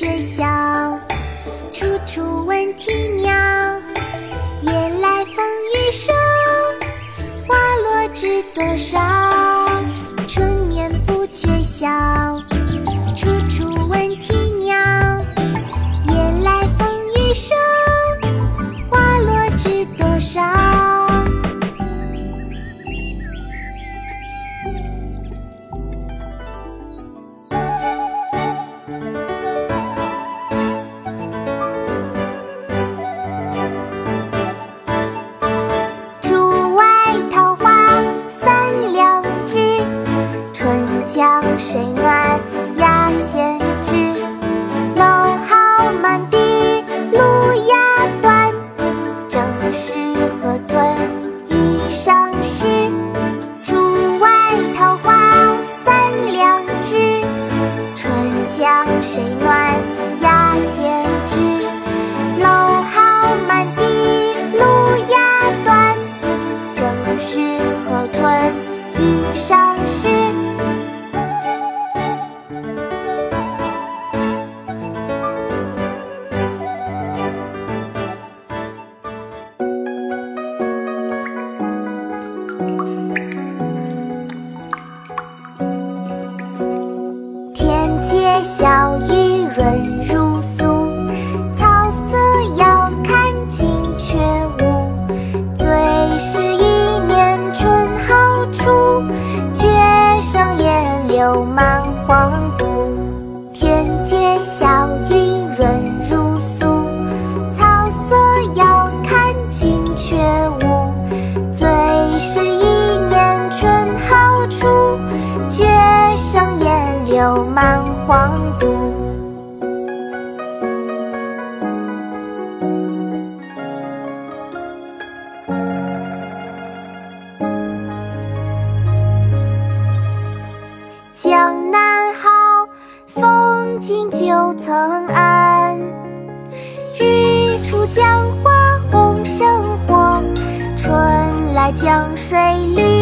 学校处处闻啼鸟，夜来风雨声，花落知多少，春眠不觉晓。黄渡江南好风景旧曾谙。日出江花红胜火春来江水绿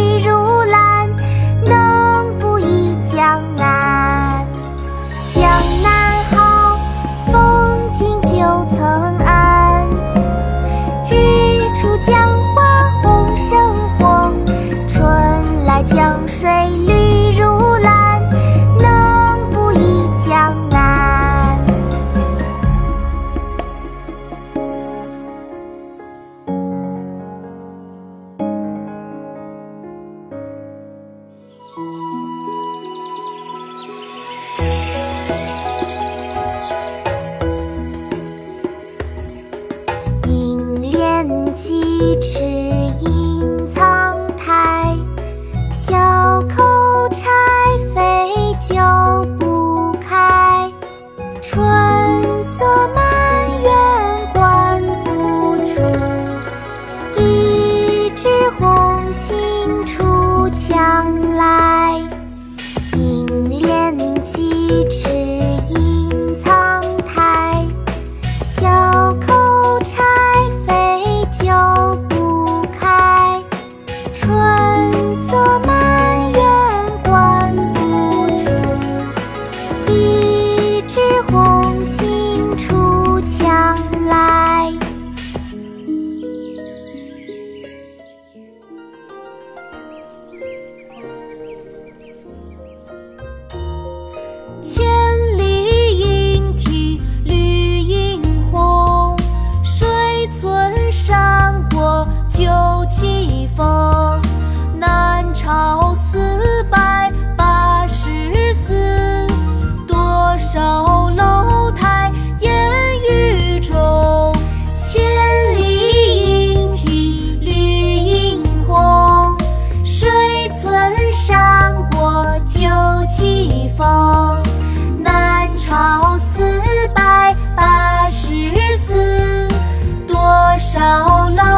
一池映苍苔，小扣柴扉久不开。西风，南朝四百八十寺，多少楼台烟雨中，千里莺啼绿映红，水村山郭旧旗风，南朝四百八十寺，多少楼。